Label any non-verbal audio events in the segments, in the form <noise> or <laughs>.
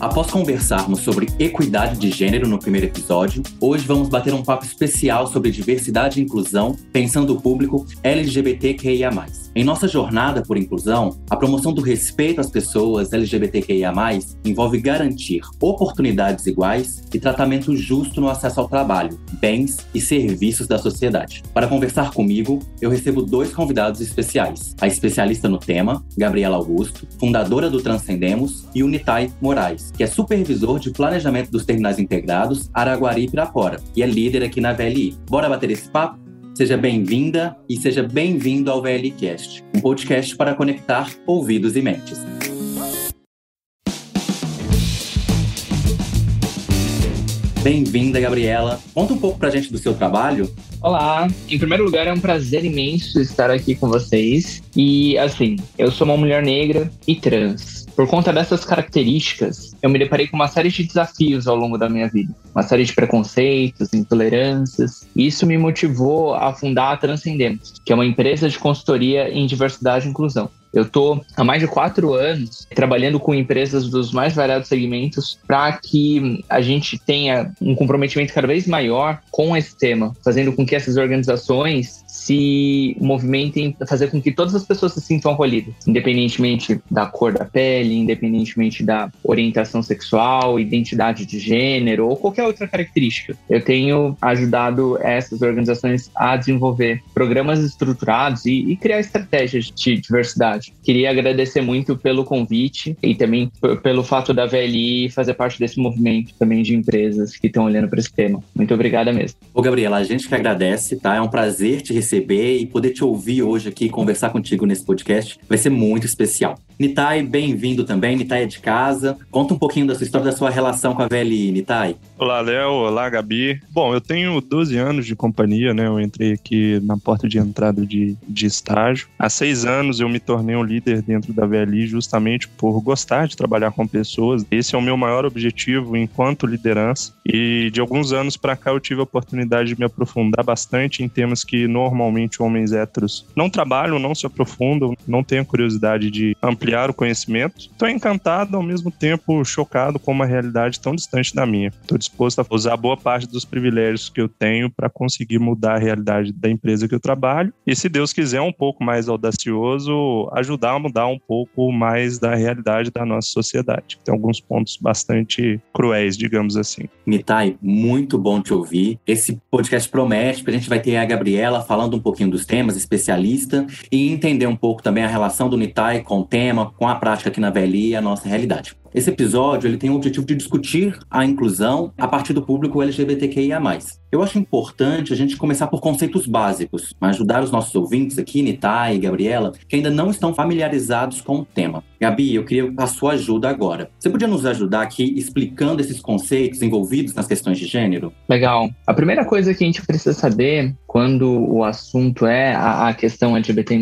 Após conversarmos sobre equidade de gênero no primeiro episódio, hoje vamos bater um papo especial sobre diversidade e inclusão, pensando o público LGBTQIA. Em nossa jornada por inclusão, a promoção do respeito às pessoas LGBTQIA, envolve garantir oportunidades iguais e tratamento justo no acesso ao trabalho, bens e serviços da sociedade. Para conversar comigo, eu recebo dois convidados especiais: a especialista no tema, Gabriela Augusto, fundadora do Transcendemos, e o Nitai Moraes, que é supervisor de planejamento dos terminais integrados Araguari e Pirapora, e é líder aqui na VLI. Bora bater esse papo? Seja bem-vinda e seja bem-vindo ao VLCast, um podcast para conectar ouvidos e mentes. Bem-vinda, Gabriela. Conta um pouco pra gente do seu trabalho. Olá, em primeiro lugar é um prazer imenso estar aqui com vocês. E assim, eu sou uma mulher negra e trans. Por conta dessas características, eu me deparei com uma série de desafios ao longo da minha vida, uma série de preconceitos, intolerâncias, e isso me motivou a fundar a Transcendemos, que é uma empresa de consultoria em diversidade e inclusão. Eu estou há mais de quatro anos trabalhando com empresas dos mais variados segmentos para que a gente tenha um comprometimento cada vez maior com esse tema, fazendo com que essas organizações se movimentem, fazer com que todas as pessoas se sintam acolhidas, independentemente da cor da pele, independentemente da orientação sexual, identidade de gênero ou qualquer outra característica. Eu tenho ajudado essas organizações a desenvolver programas estruturados e, e criar estratégias de diversidade. Queria agradecer muito pelo convite e também pelo fato da VLI fazer parte desse movimento também de empresas que estão olhando para esse tema. Muito obrigada mesmo. Ô, Gabriela, a gente que agradece, tá? É um prazer te receber e poder te ouvir hoje aqui, conversar contigo nesse podcast. Vai ser muito especial. Nitai, bem-vindo também. Nitai é de casa. Conta um pouquinho da sua história, da sua relação com a VLI, Nitai. Olá, Léo. Olá, Gabi. Bom, eu tenho 12 anos de companhia, né? Eu entrei aqui na porta de entrada de, de estágio. Há seis anos eu me tornei um líder dentro da VLI justamente por gostar de trabalhar com pessoas. Esse é o meu maior objetivo enquanto liderança. E de alguns anos para cá eu tive a oportunidade de me aprofundar bastante em temas que normalmente homens héteros não trabalham, não se aprofundam, não têm a curiosidade de ampliar ampliar o conhecimento. Estou encantado, ao mesmo tempo chocado com uma realidade tão distante da minha. Estou disposto a usar boa parte dos privilégios que eu tenho para conseguir mudar a realidade da empresa que eu trabalho. E se Deus quiser, um pouco mais audacioso, ajudar a mudar um pouco mais da realidade da nossa sociedade. Tem alguns pontos bastante cruéis, digamos assim. Mitai, muito bom te ouvir. Esse podcast promete, porque a gente vai ter a Gabriela falando um pouquinho dos temas, especialista, e entender um pouco também a relação do Nitai com o tema com a prática aqui na VLI e a nossa realidade. Esse episódio ele tem o objetivo de discutir a inclusão a partir do público LGBTQIA+. Eu acho importante a gente começar por conceitos básicos, ajudar os nossos ouvintes aqui, Nitai e Gabriela, que ainda não estão familiarizados com o tema. Gabi, eu queria a sua ajuda agora. Você podia nos ajudar aqui explicando esses conceitos envolvidos nas questões de gênero? Legal. A primeira coisa que a gente precisa saber quando o assunto é a, a questão LGBT+,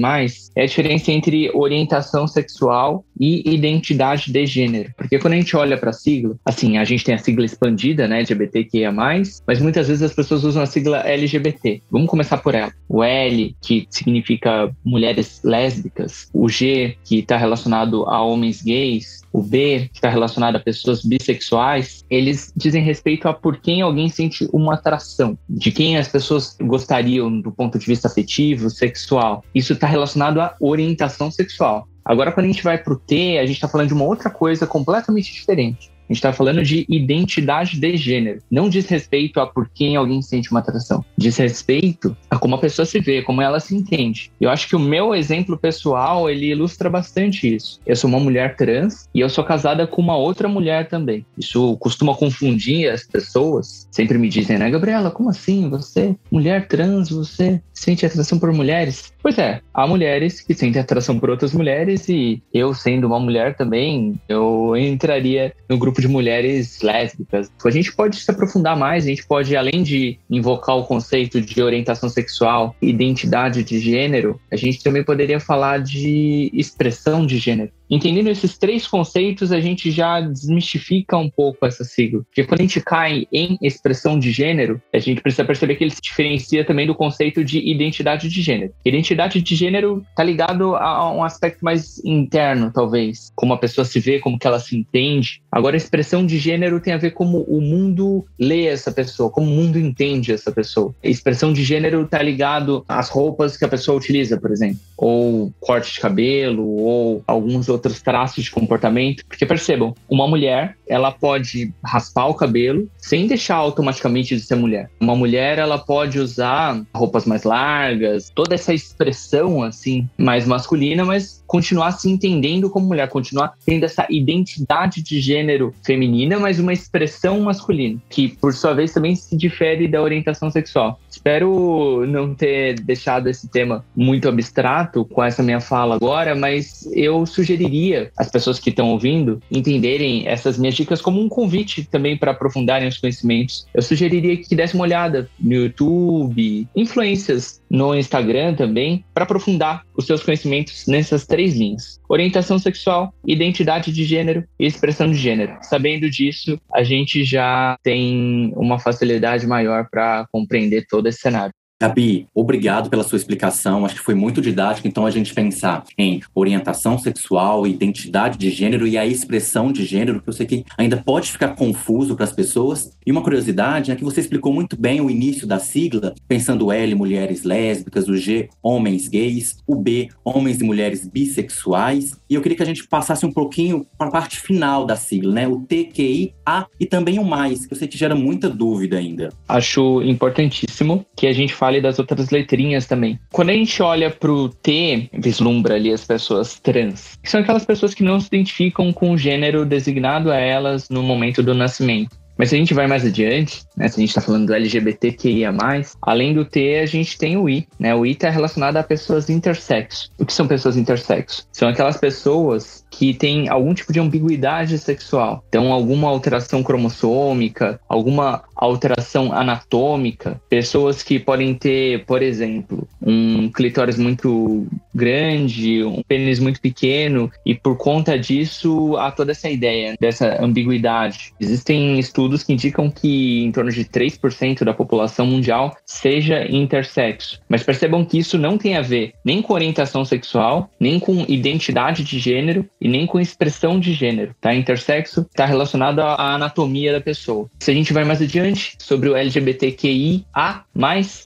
é a diferença entre orientação sexual e identidade de gênero. Porque quando a gente olha para a sigla, assim, a gente tem a sigla expandida, né, LGBTQIA+, mas muitas vezes as pessoas usam a sigla LGBT. Vamos começar por ela. O L, que significa mulheres lésbicas, o G, que está relacionado a homens gays, o B, que está relacionado a pessoas bissexuais, eles dizem respeito a por quem alguém sente uma atração, de quem as pessoas gostariam do ponto de vista afetivo, sexual. Isso está relacionado à orientação sexual. Agora, quando a gente vai para o T, a gente está falando de uma outra coisa completamente diferente. A gente está falando de identidade de gênero. Não diz respeito a por quem alguém sente uma atração. Diz respeito a como a pessoa se vê, como ela se entende. Eu acho que o meu exemplo pessoal, ele ilustra bastante isso. Eu sou uma mulher trans e eu sou casada com uma outra mulher também. Isso costuma confundir as pessoas. Sempre me dizem, né, Gabriela, como assim? Você, mulher trans, você sente atração por mulheres? Pois é, há mulheres que sentem atração por outras mulheres e eu, sendo uma mulher também, eu entraria no grupo de mulheres lésbicas. A gente pode se aprofundar mais, a gente pode, além de invocar o conceito de orientação sexual, identidade de gênero, a gente também poderia falar de expressão de gênero. Entendendo esses três conceitos, a gente já desmistifica um pouco essa sigla. Porque quando a gente cai em expressão de gênero, a gente precisa perceber que ele se diferencia também do conceito de identidade de gênero. Identidade de gênero está ligado a um aspecto mais interno, talvez, como a pessoa se vê, como que ela se entende. Agora, a expressão de gênero tem a ver como o mundo lê essa pessoa, como o mundo entende essa pessoa. A expressão de gênero está ligado às roupas que a pessoa utiliza, por exemplo, ou corte de cabelo, ou alguns outros traços de comportamento. Porque percebam, uma mulher, ela pode raspar o cabelo sem deixar automaticamente de ser mulher. Uma mulher, ela pode usar roupas mais largas, toda essa expressão assim mais masculina, mas continuar se entendendo como mulher, continuar tendo essa identidade de gênero feminina, mas uma expressão masculina, que por sua vez também se difere da orientação sexual. Espero não ter deixado esse tema muito abstrato com essa minha fala agora, mas eu sugeriria às pessoas que estão ouvindo entenderem essas minhas dicas como um convite também para aprofundarem os conhecimentos. Eu sugeriria que desse uma olhada no YouTube, influências no Instagram também, para aprofundar os seus conhecimentos nessas três linhas: orientação sexual, identidade de gênero e expressão de gênero. Sabendo disso, a gente já tem uma facilidade maior para compreender todo esse cenário. Gabi, obrigado pela sua explicação. Acho que foi muito didático. Então, a gente pensar em orientação sexual, identidade de gênero e a expressão de gênero, que eu sei que ainda pode ficar confuso para as pessoas. E uma curiosidade é que você explicou muito bem o início da sigla, pensando L, mulheres lésbicas, o G, homens gays, o B, homens e mulheres bissexuais. E eu queria que a gente passasse um pouquinho para a parte final da sigla, né? O T, Q, I, A e também o mais, que eu sei que gera muita dúvida ainda. Acho importantíssimo que a gente fale das outras letrinhas também. Quando a gente olha pro T, vislumbra ali as pessoas trans, que são aquelas pessoas que não se identificam com o gênero designado a elas no momento do nascimento. Mas se a gente vai mais adiante, né, se a gente está falando do LGBTQIA+, além do T, a gente tem o I. Né? O I está relacionado a pessoas intersexo. O que são pessoas intersexo? São aquelas pessoas que têm algum tipo de ambiguidade sexual. Então, alguma alteração cromossômica, alguma alteração anatômica. Pessoas que podem ter, por exemplo, um clitóris muito grande, um pênis muito pequeno, e por conta disso há toda essa ideia dessa ambiguidade. Existem estudos que indicam que em torno de 3% da população mundial seja intersexo. Mas percebam que isso não tem a ver nem com orientação sexual, nem com identidade de gênero e nem com expressão de gênero. Tá? Intersexo está relacionado à anatomia da pessoa. Se a gente vai mais adiante sobre o LGBTQIA+,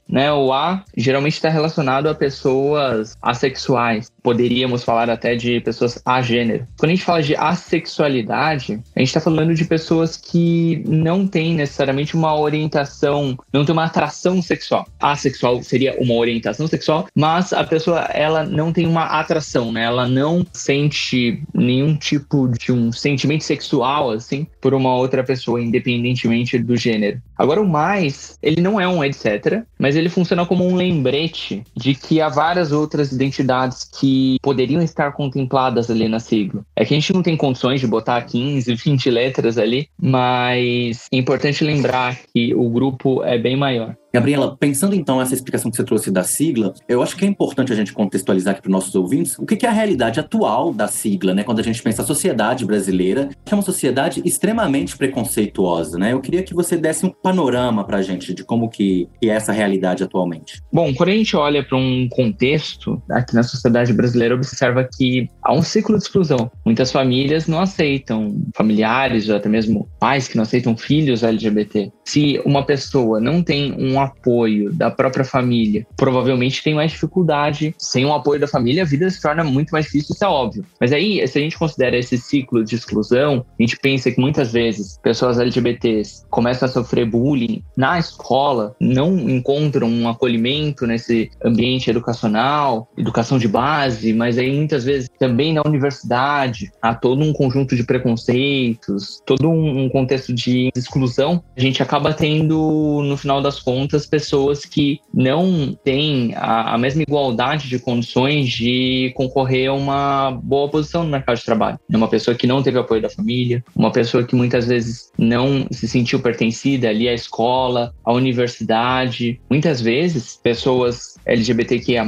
né, o A geralmente está relacionado a pessoas assexuais. Poderíamos falar até de pessoas agênero. Quando a gente fala de assexualidade, a gente está falando de pessoas que não têm necessariamente uma orientação, não tem uma atração sexual. Assexual seria uma orientação sexual, mas a pessoa ela não tem uma atração, né? Ela não sente nenhum tipo de um sentimento sexual assim por uma outra pessoa, independentemente do gênero. Agora o mais, ele não é um etc, mas ele funciona como um lembrete de que há várias outras identidades que poderiam estar contempladas ali na sigla. É que a gente não tem condições de botar 15, 20 <laughs> letras ali, mas é importante lembrar que o grupo é bem maior. Gabriela, pensando então nessa explicação que você trouxe da sigla, eu acho que é importante a gente contextualizar aqui para os nossos ouvintes o que é a realidade atual da sigla, né? Quando a gente pensa a sociedade brasileira, que é uma sociedade extremamente preconceituosa, né? Eu queria que você desse um panorama para a gente de como que é essa realidade atualmente. Bom, quando a gente olha para um contexto aqui na sociedade brasileira, observa que há um ciclo de exclusão. Muitas famílias não aceitam familiares, ou até mesmo pais que não aceitam filhos LGBT. Se uma pessoa não tem um apoio da própria família, provavelmente tem mais dificuldade. Sem o apoio da família, a vida se torna muito mais difícil, isso é óbvio. Mas aí, se a gente considera esse ciclo de exclusão, a gente pensa que muitas vezes pessoas LGBTs começam a sofrer bullying na escola, não encontram um acolhimento nesse ambiente educacional, educação de base, mas aí muitas vezes também na universidade há todo um conjunto de preconceitos, todo um contexto de exclusão. A gente acaba tendo, no final das contas, muitas pessoas que não têm a, a mesma igualdade de condições de concorrer a uma boa posição no mercado de trabalho. É uma pessoa que não teve apoio da família, uma pessoa que muitas vezes não se sentiu pertencida ali à escola, à universidade. Muitas vezes, pessoas LGBTQIA+,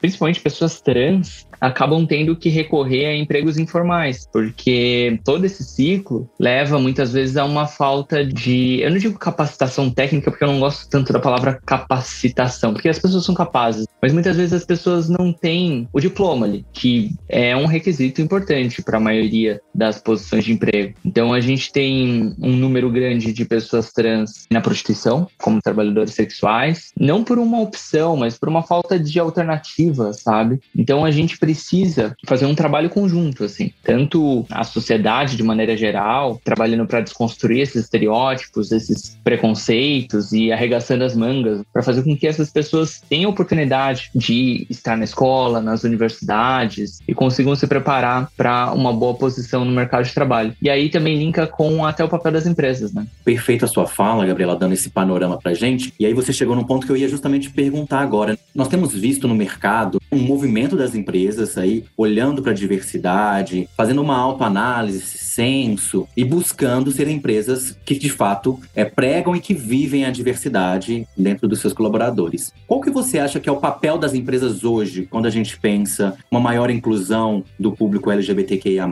principalmente pessoas trans, acabam tendo que recorrer a empregos informais, porque todo esse ciclo leva muitas vezes a uma falta de, eu não digo capacitação técnica, porque eu não gosto tanto da palavra capacitação, porque as pessoas são capazes, mas muitas vezes as pessoas não têm o diploma ali, que é um requisito importante para a maioria das posições de emprego. Então a gente tem um número grande de pessoas trans na prostituição, como trabalhadores sexuais, não por uma opção, mas por uma falta de alternativa, sabe? Então a gente precisa fazer um trabalho conjunto, assim, tanto a sociedade de maneira geral, trabalhando para desconstruir esses estereótipos, esses preconceitos e arregaçando as mangas para fazer com que essas pessoas tenham oportunidade de estar na escola, nas universidades e consigam se preparar para uma boa posição no mercado de trabalho. E aí também linka com até o papel das empresas, né? Perfeita a sua fala, Gabriela, dando esse panorama pra gente. E aí você chegou num ponto que eu ia justamente perguntar agora. Nós temos visto no mercado um movimento das empresas aí olhando para a diversidade, fazendo uma autoanálise, senso e buscando ser empresas que de fato é, pregam e que vivem a diversidade dentro dos seus colaboradores. Qual que você acha que é o papel das empresas hoje quando a gente pensa uma maior inclusão do público LGBTQIA+.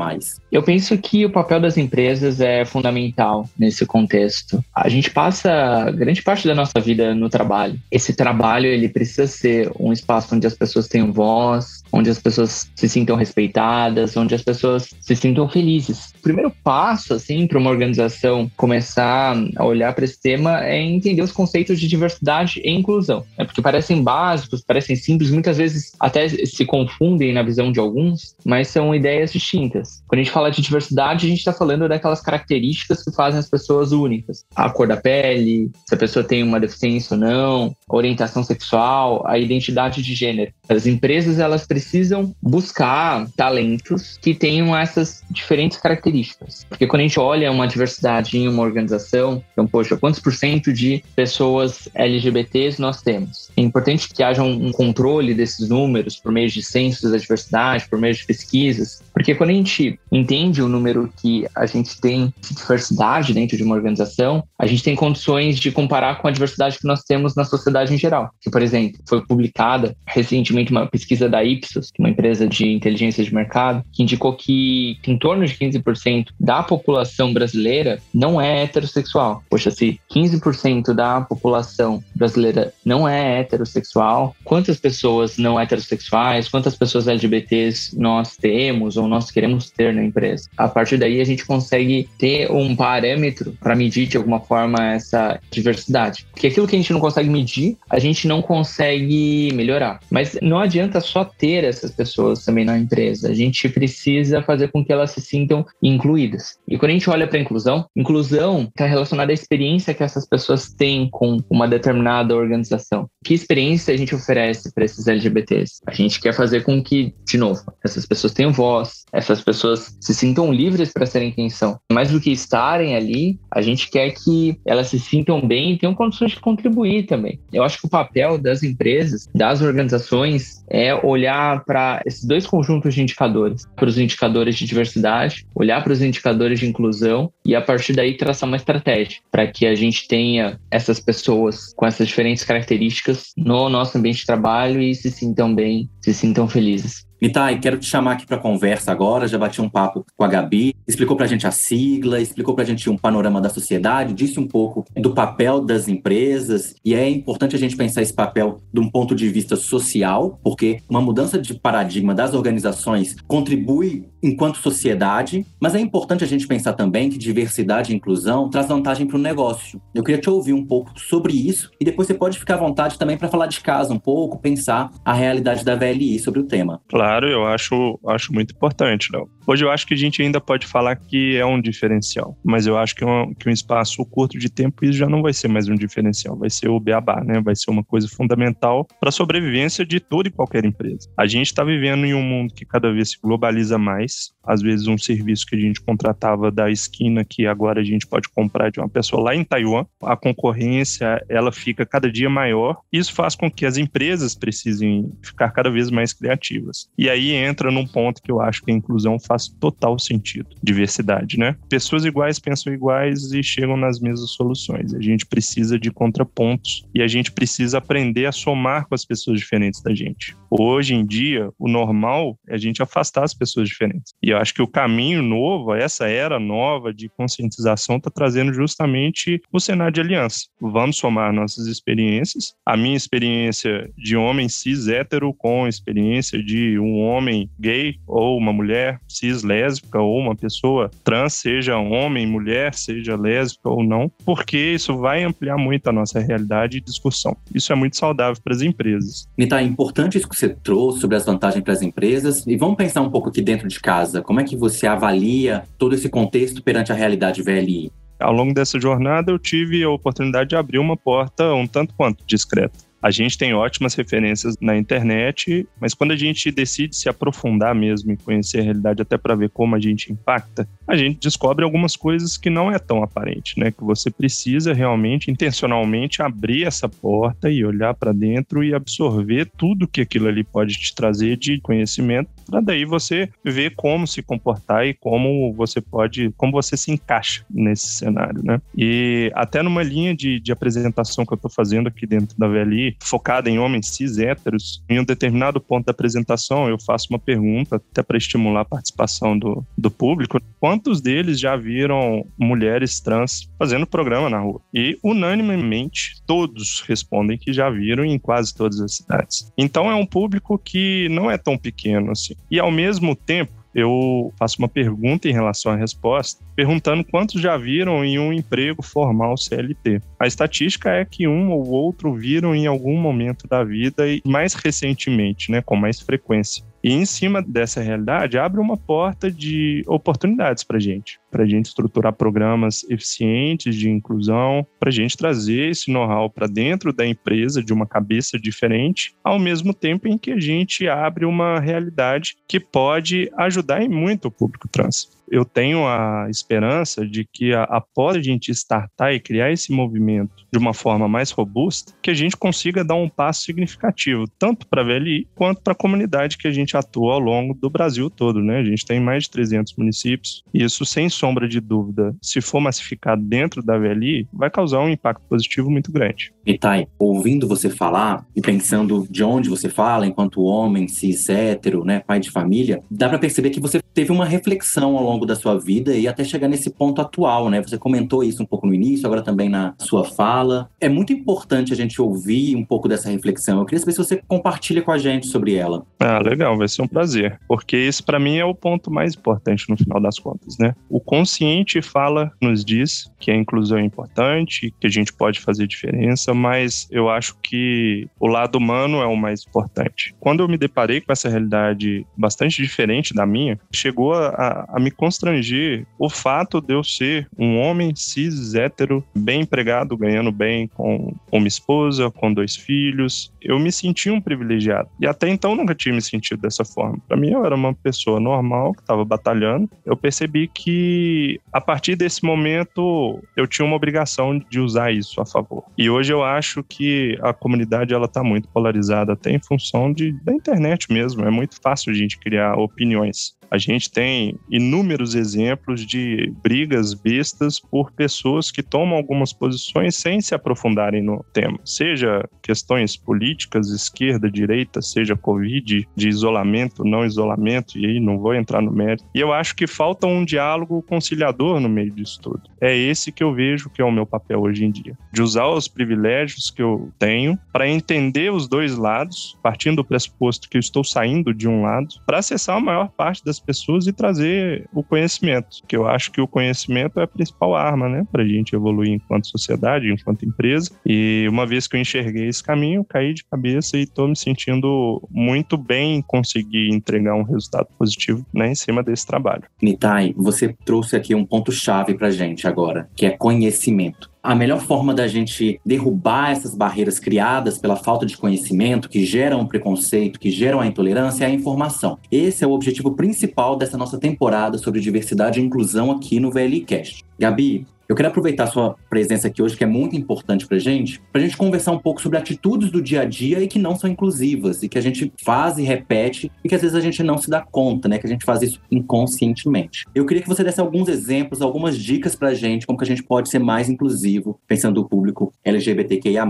Eu penso que o papel das empresas é fundamental nesse contexto. A gente passa grande parte da nossa vida no trabalho. Esse trabalho ele precisa ser um espaço onde as pessoas tenham voz, onde as pessoas se sintam respeitadas, onde as pessoas se sintam felizes. O primeiro passo, assim, para uma organização começar a olhar para esse tema é entender os conceitos de diversidade e inclusão, né? porque parecem básicos, parecem simples, muitas vezes até se confundem na visão de alguns, mas são ideias distintas. Quando a gente fala de diversidade, a gente está falando daquelas características que fazem as pessoas únicas. A cor da pele, se a pessoa tem uma deficiência ou não, a orientação sexual, a identidade de gênero. As empresas, elas precisam buscar talentos que tenham essas diferentes características. Porque quando a gente olha uma diversidade em uma organização, então, poxa, quantos por cento de pessoas LGBTs nós temos? É importante que haja um controle desses números por meio de censos da diversidade, por meio de pesquisas, porque quando a gente entende o número que a gente tem de diversidade dentro de uma organização, a gente tem condições de comparar com a diversidade que nós temos na sociedade em geral. Que, por exemplo, foi publicada recentemente uma pesquisa da Ipsos uma empresa de inteligência de mercado, que indicou que em torno de 15% da população brasileira não é heterossexual. Poxa, se 15% da população brasileira não é heterossexual, quantas pessoas não heterossexuais, quantas pessoas LGBTs nós temos ou nós queremos ter na empresa? A partir daí, a gente consegue ter um parâmetro para medir de alguma forma essa diversidade. Porque aquilo que a gente não consegue medir, a gente não consegue melhorar. Mas não adianta só ter essas pessoas também na empresa. A gente precisa fazer com que elas se sintam incluídas. E quando a gente olha para inclusão, inclusão está relacionada à experiência que essas pessoas têm com uma determinada organização. Que experiência a gente oferece para esses LGBTs? A gente quer fazer com que, de novo, essas pessoas tenham voz, essas pessoas se sintam livres para serem quem são. Mais do que estarem ali, a gente quer que elas se sintam bem e tenham condições de contribuir também. Eu acho que o papel das empresas, das organizações, é olhar para esses dois conjuntos de indicadores, para os indicadores de diversidade, olhar para os indicadores de inclusão e a partir daí traçar uma estratégia para que a gente tenha essas pessoas com essas diferentes características no nosso ambiente de trabalho e se sintam bem, se sintam felizes. Mitai, quero te chamar aqui para conversa agora. Já bati um papo com a Gabi, explicou para a gente a sigla, explicou para a gente um panorama da sociedade, disse um pouco do papel das empresas. E é importante a gente pensar esse papel de um ponto de vista social, porque uma mudança de paradigma das organizações contribui enquanto sociedade, mas é importante a gente pensar também que diversidade e inclusão traz vantagem para o negócio. Eu queria te ouvir um pouco sobre isso e depois você pode ficar à vontade também para falar de casa um pouco, pensar a realidade da VLI sobre o tema. Claro, eu acho, acho muito importante, Léo. Hoje eu acho que a gente ainda pode falar que é um diferencial, mas eu acho que um, que um espaço curto de tempo isso já não vai ser mais um diferencial, vai ser o beabá, né? Vai ser uma coisa fundamental para a sobrevivência de toda e qualquer empresa. A gente está vivendo em um mundo que cada vez se globaliza mais, às vezes um serviço que a gente contratava da esquina que agora a gente pode comprar de uma pessoa lá em Taiwan, a concorrência ela fica cada dia maior. Isso faz com que as empresas precisem ficar cada vez mais criativas. E aí entra num ponto que eu acho que a inclusão faz faz total sentido. Diversidade, né? Pessoas iguais pensam iguais e chegam nas mesmas soluções. A gente precisa de contrapontos e a gente precisa aprender a somar com as pessoas diferentes da gente. Hoje em dia, o normal é a gente afastar as pessoas diferentes. E eu acho que o caminho novo, essa era nova de conscientização, está trazendo justamente o cenário de aliança. Vamos somar nossas experiências. A minha experiência de homem cis hétero com a experiência de um homem gay ou uma mulher cis lésbica ou uma pessoa trans, seja homem, mulher, seja lésbica ou não, porque isso vai ampliar muito a nossa realidade e discussão. Isso é muito saudável para as empresas. Nita, é importante isso que você trouxe sobre as vantagens para as empresas. E vamos pensar um pouco aqui dentro de casa. Como é que você avalia todo esse contexto perante a realidade VLI? Ao longo dessa jornada, eu tive a oportunidade de abrir uma porta um tanto quanto discreta. A gente tem ótimas referências na internet, mas quando a gente decide se aprofundar mesmo e conhecer a realidade até para ver como a gente impacta, a gente descobre algumas coisas que não é tão aparente, né? Que você precisa realmente, intencionalmente, abrir essa porta e olhar para dentro e absorver tudo que aquilo ali pode te trazer de conhecimento, para daí você ver como se comportar e como você pode, como você se encaixa nesse cenário, né? E até numa linha de, de apresentação que eu estou fazendo aqui dentro da VLI, focada em homens cis héteros, em um determinado ponto da apresentação eu faço uma pergunta, até para estimular a participação do, do público: quantos deles já viram mulheres trans fazendo programa na rua? E unanimemente todos respondem que já viram em quase todas as cidades. Então é um público que não é tão pequeno assim. E ao mesmo tempo, eu faço uma pergunta em relação à resposta, perguntando quantos já viram em um emprego formal CLT. A estatística é que um ou outro viram em algum momento da vida e mais recentemente, né, com mais frequência. E em cima dessa realidade, abre uma porta de oportunidades para a gente, para a gente estruturar programas eficientes de inclusão, para a gente trazer esse know-how para dentro da empresa de uma cabeça diferente, ao mesmo tempo em que a gente abre uma realidade que pode ajudar em muito o público trans eu tenho a esperança de que após a gente startar e criar esse movimento de uma forma mais robusta, que a gente consiga dar um passo significativo, tanto para a VLI quanto para a comunidade que a gente atua ao longo do Brasil todo, né? A gente tem mais de 300 municípios e isso, sem sombra de dúvida, se for massificado dentro da VLI, vai causar um impacto positivo muito grande. Itai, ouvindo você falar e pensando de onde você fala, enquanto homem, cis, hétero, né, pai de família, dá para perceber que você teve uma reflexão ao longo da sua vida e até chegar nesse ponto atual, né? Você comentou isso um pouco no início, agora também na sua fala. É muito importante a gente ouvir um pouco dessa reflexão. Eu queria saber se você compartilha com a gente sobre ela. Ah, legal, vai ser um prazer, porque esse para mim é o ponto mais importante no final das contas, né? O consciente fala, nos diz que a inclusão é importante, que a gente pode fazer diferença, mas eu acho que o lado humano é o mais importante. Quando eu me deparei com essa realidade bastante diferente da minha, chegou a, a me constranger o fato de eu ser um homem cis, hétero, bem empregado, ganhando bem com uma esposa, com dois filhos. Eu me senti um privilegiado. E até então nunca tinha me sentido dessa forma. Para mim, eu era uma pessoa normal que estava batalhando. Eu percebi que a partir desse momento eu tinha uma obrigação de usar isso a favor. E hoje eu acho que a comunidade ela tá muito polarizada até em função de, da internet mesmo. É muito fácil a gente criar opiniões. A gente tem inúmeros exemplos de brigas bestas por pessoas que tomam algumas posições sem se aprofundarem no tema, seja questões políticas, esquerda, direita, seja Covid, de isolamento, não isolamento, e aí não vou entrar no mérito. E eu acho que falta um diálogo conciliador no meio disso tudo. É esse que eu vejo que é o meu papel hoje em dia, de usar os privilégios que eu tenho para entender os dois lados, partindo do pressuposto que eu estou saindo de um lado, para acessar a maior parte das pessoas e trazer o conhecimento, que eu acho que o conhecimento é a principal arma, né, para a gente evoluir enquanto sociedade, enquanto empresa. E uma vez que eu enxerguei esse caminho, caí de cabeça e estou me sentindo muito bem em conseguir entregar um resultado positivo né, em cima desse trabalho. Nitai, você trouxe aqui um ponto-chave para gente agora, que é conhecimento a melhor forma da gente derrubar essas barreiras criadas pela falta de conhecimento, que geram o preconceito, que geram a intolerância, é a informação. Esse é o objetivo principal dessa nossa temporada sobre diversidade e inclusão aqui no VLCast. Gabi, Eu quero aproveitar a sua presença aqui hoje, que é muito importante pra gente, pra gente conversar um pouco sobre atitudes do dia a dia e que não são inclusivas, e que a gente faz e repete, e que às vezes a gente não se dá conta, né? Que a gente faz isso inconscientemente. Eu queria que você desse alguns exemplos, algumas dicas pra gente, como que a gente pode ser mais inclusivo, pensando no público LGBTQIA+,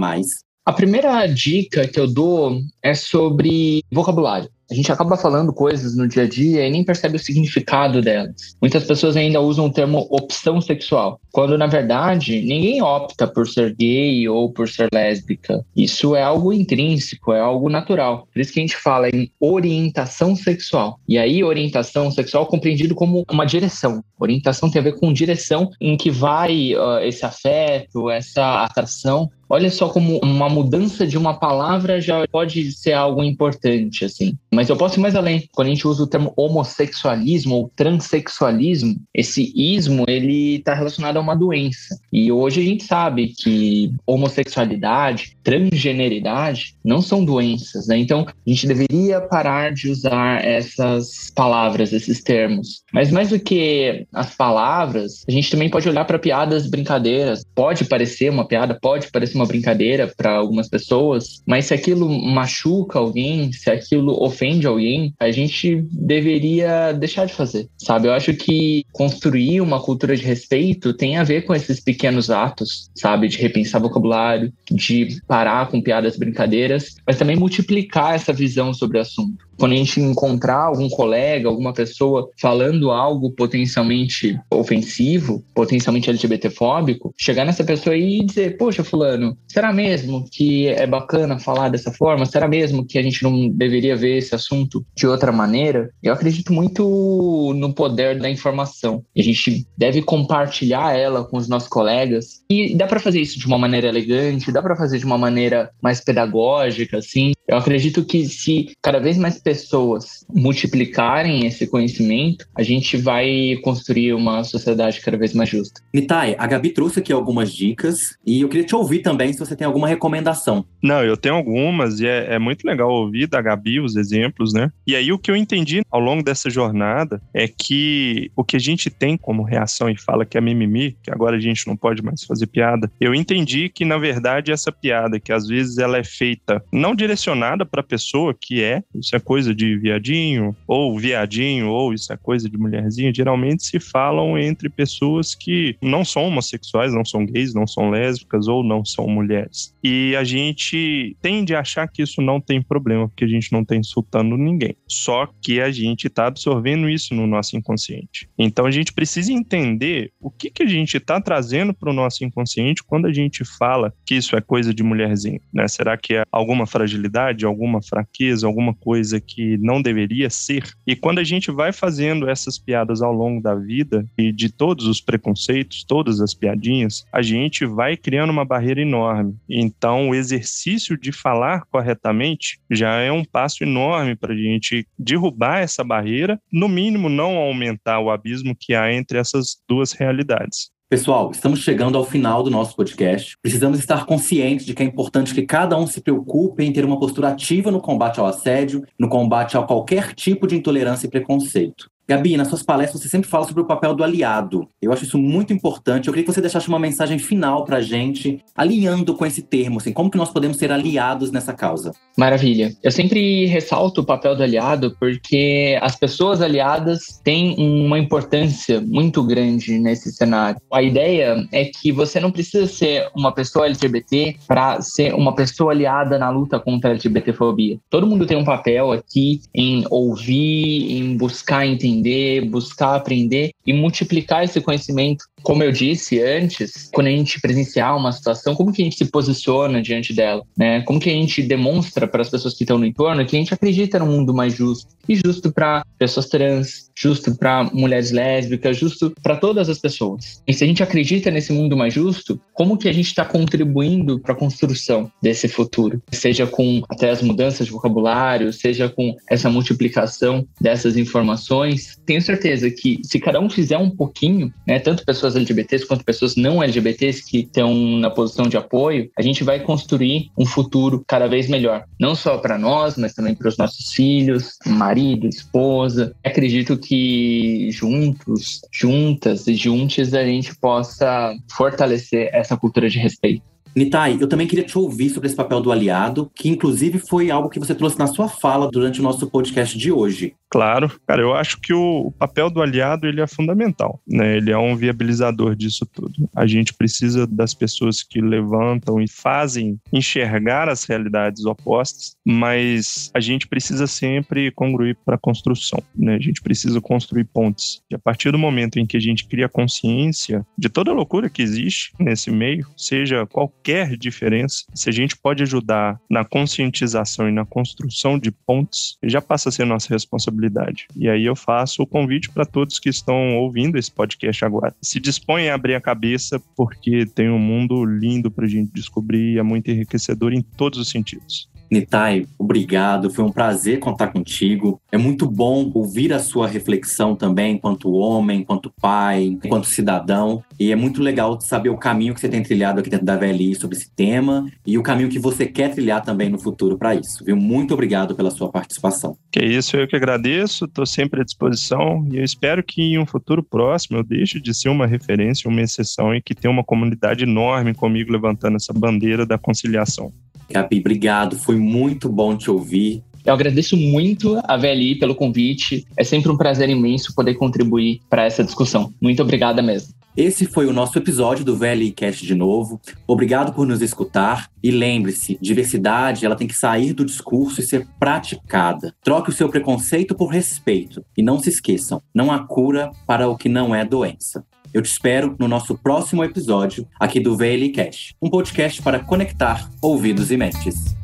a primeira dica que eu dou é sobre vocabulário. A gente acaba falando coisas no dia a dia e nem percebe o significado delas. Muitas pessoas ainda usam o termo opção sexual, quando na verdade ninguém opta por ser gay ou por ser lésbica. Isso é algo intrínseco, é algo natural. Por isso que a gente fala em orientação sexual. E aí, orientação sexual compreendido como uma direção. Orientação tem a ver com direção em que vai uh, esse afeto, essa atração. Olha só como uma mudança de uma palavra já pode ser algo importante, assim. Mas eu posso ir mais além. Quando a gente usa o termo homossexualismo ou transexualismo, esse ismo, ele está relacionado a uma doença. E hoje a gente sabe que homossexualidade, transgeneridade não são doenças, né? Então, a gente deveria parar de usar essas palavras, esses termos. Mas mais do que as palavras, a gente também pode olhar para piadas, brincadeiras. Pode parecer uma piada, pode parecer uma uma brincadeira para algumas pessoas, mas se aquilo machuca alguém, se aquilo ofende alguém, a gente deveria deixar de fazer, sabe? Eu acho que construir uma cultura de respeito tem a ver com esses pequenos atos, sabe? De repensar vocabulário, de parar com piadas, brincadeiras, mas também multiplicar essa visão sobre o assunto quando a gente encontrar algum colega, alguma pessoa falando algo potencialmente ofensivo, potencialmente LGBTfóbico, chegar nessa pessoa e dizer: Poxa, Fulano, será mesmo que é bacana falar dessa forma? Será mesmo que a gente não deveria ver esse assunto de outra maneira? Eu acredito muito no poder da informação. A gente deve compartilhar ela com os nossos colegas. E dá para fazer isso de uma maneira elegante, dá para fazer de uma maneira mais pedagógica, assim. Eu acredito que se cada vez mais pessoas multiplicarem esse conhecimento, a gente vai construir uma sociedade cada vez mais justa. Nitai, a Gabi trouxe aqui algumas dicas e eu queria te ouvir também se você tem alguma recomendação. Não, eu tenho algumas e é, é muito legal ouvir da Gabi os exemplos, né? E aí o que eu entendi ao longo dessa jornada é que o que a gente tem como reação e fala que é mimimi, que agora a gente não pode mais fazer piada, eu entendi que na verdade essa piada, que às vezes ela é feita não direcionada para a pessoa que é, isso é coisa de viadinho, ou viadinho, ou isso é coisa de mulherzinha, geralmente se falam entre pessoas que não são homossexuais, não são gays, não são lésbicas ou não são mulheres. E a gente tende a achar que isso não tem problema, porque a gente não está insultando ninguém. Só que a gente está absorvendo isso no nosso inconsciente. Então a gente precisa entender o que, que a gente está trazendo para o nosso inconsciente quando a gente fala que isso é coisa de mulherzinha. Né? Será que é alguma fragilidade, alguma fraqueza, alguma coisa que não deveria ser. E quando a gente vai fazendo essas piadas ao longo da vida e de todos os preconceitos, todas as piadinhas, a gente vai criando uma barreira enorme. Então, o exercício de falar corretamente já é um passo enorme para a gente derrubar essa barreira, no mínimo não aumentar o abismo que há entre essas duas realidades. Pessoal, estamos chegando ao final do nosso podcast. Precisamos estar conscientes de que é importante que cada um se preocupe em ter uma postura ativa no combate ao assédio, no combate a qualquer tipo de intolerância e preconceito. Gabi, nas suas palestras você sempre fala sobre o papel do aliado. Eu acho isso muito importante. Eu queria que você deixasse uma mensagem final para a gente, alinhando com esse termo, assim, como que nós podemos ser aliados nessa causa? Maravilha. Eu sempre ressalto o papel do aliado porque as pessoas aliadas têm uma importância muito grande nesse cenário. A ideia é que você não precisa ser uma pessoa LGBT para ser uma pessoa aliada na luta contra a LGBTfobia. Todo mundo tem um papel aqui em ouvir, em buscar entender entender, buscar aprender e multiplicar esse conhecimento. Como eu disse antes, quando a gente presenciar uma situação, como que a gente se posiciona diante dela, né? Como que a gente demonstra para as pessoas que estão no entorno que a gente acredita num mundo mais justo e justo para pessoas trans, justo para mulheres lésbicas, justo para todas as pessoas. E se a gente acredita nesse mundo mais justo, como que a gente está contribuindo para a construção desse futuro? Seja com até as mudanças de vocabulário, seja com essa multiplicação dessas informações. Tenho certeza que se cada um fizer um pouquinho, né, tanto pessoas LGBTs quanto pessoas não LGBTs que estão na posição de apoio, a gente vai construir um futuro cada vez melhor. Não só para nós, mas também para os nossos filhos, marido, esposa. Acredito que juntos, juntas e juntos a gente possa fortalecer essa cultura de respeito. Nitai, eu também queria te ouvir sobre esse papel do aliado, que inclusive foi algo que você trouxe na sua fala durante o nosso podcast de hoje. Claro, cara, eu acho que o papel do aliado ele é fundamental, né? Ele é um viabilizador disso tudo. A gente precisa das pessoas que levantam e fazem enxergar as realidades opostas, mas a gente precisa sempre congruir para a construção, né? A gente precisa construir pontes. E a partir do momento em que a gente cria consciência de toda a loucura que existe nesse meio, seja qualquer diferença, se a gente pode ajudar na conscientização e na construção de pontes, já passa a ser nossa responsabilidade responsabilidade. E aí eu faço o convite para todos que estão ouvindo esse podcast agora. Se dispõem a abrir a cabeça, porque tem um mundo lindo para a gente descobrir e é muito enriquecedor em todos os sentidos. Nitai, obrigado. Foi um prazer contar contigo. É muito bom ouvir a sua reflexão também, enquanto homem, enquanto pai, enquanto cidadão. E é muito legal saber o caminho que você tem trilhado aqui dentro da VLI sobre esse tema e o caminho que você quer trilhar também no futuro para isso. Viu? Muito obrigado pela sua participação. Que isso, eu que agradeço. Estou sempre à disposição e eu espero que em um futuro próximo eu deixe de ser uma referência, uma exceção e que tenha uma comunidade enorme comigo levantando essa bandeira da conciliação. Gabi, obrigado. Foi muito bom te ouvir. Eu agradeço muito a VLI pelo convite. É sempre um prazer imenso poder contribuir para essa discussão. Muito obrigada mesmo. Esse foi o nosso episódio do VLI Cast de novo. Obrigado por nos escutar e lembre-se, diversidade ela tem que sair do discurso e ser praticada. Troque o seu preconceito por respeito e não se esqueçam, não há cura para o que não é doença. Eu te espero no nosso próximo episódio aqui do VLI Cast, um podcast para conectar ouvidos e mentes.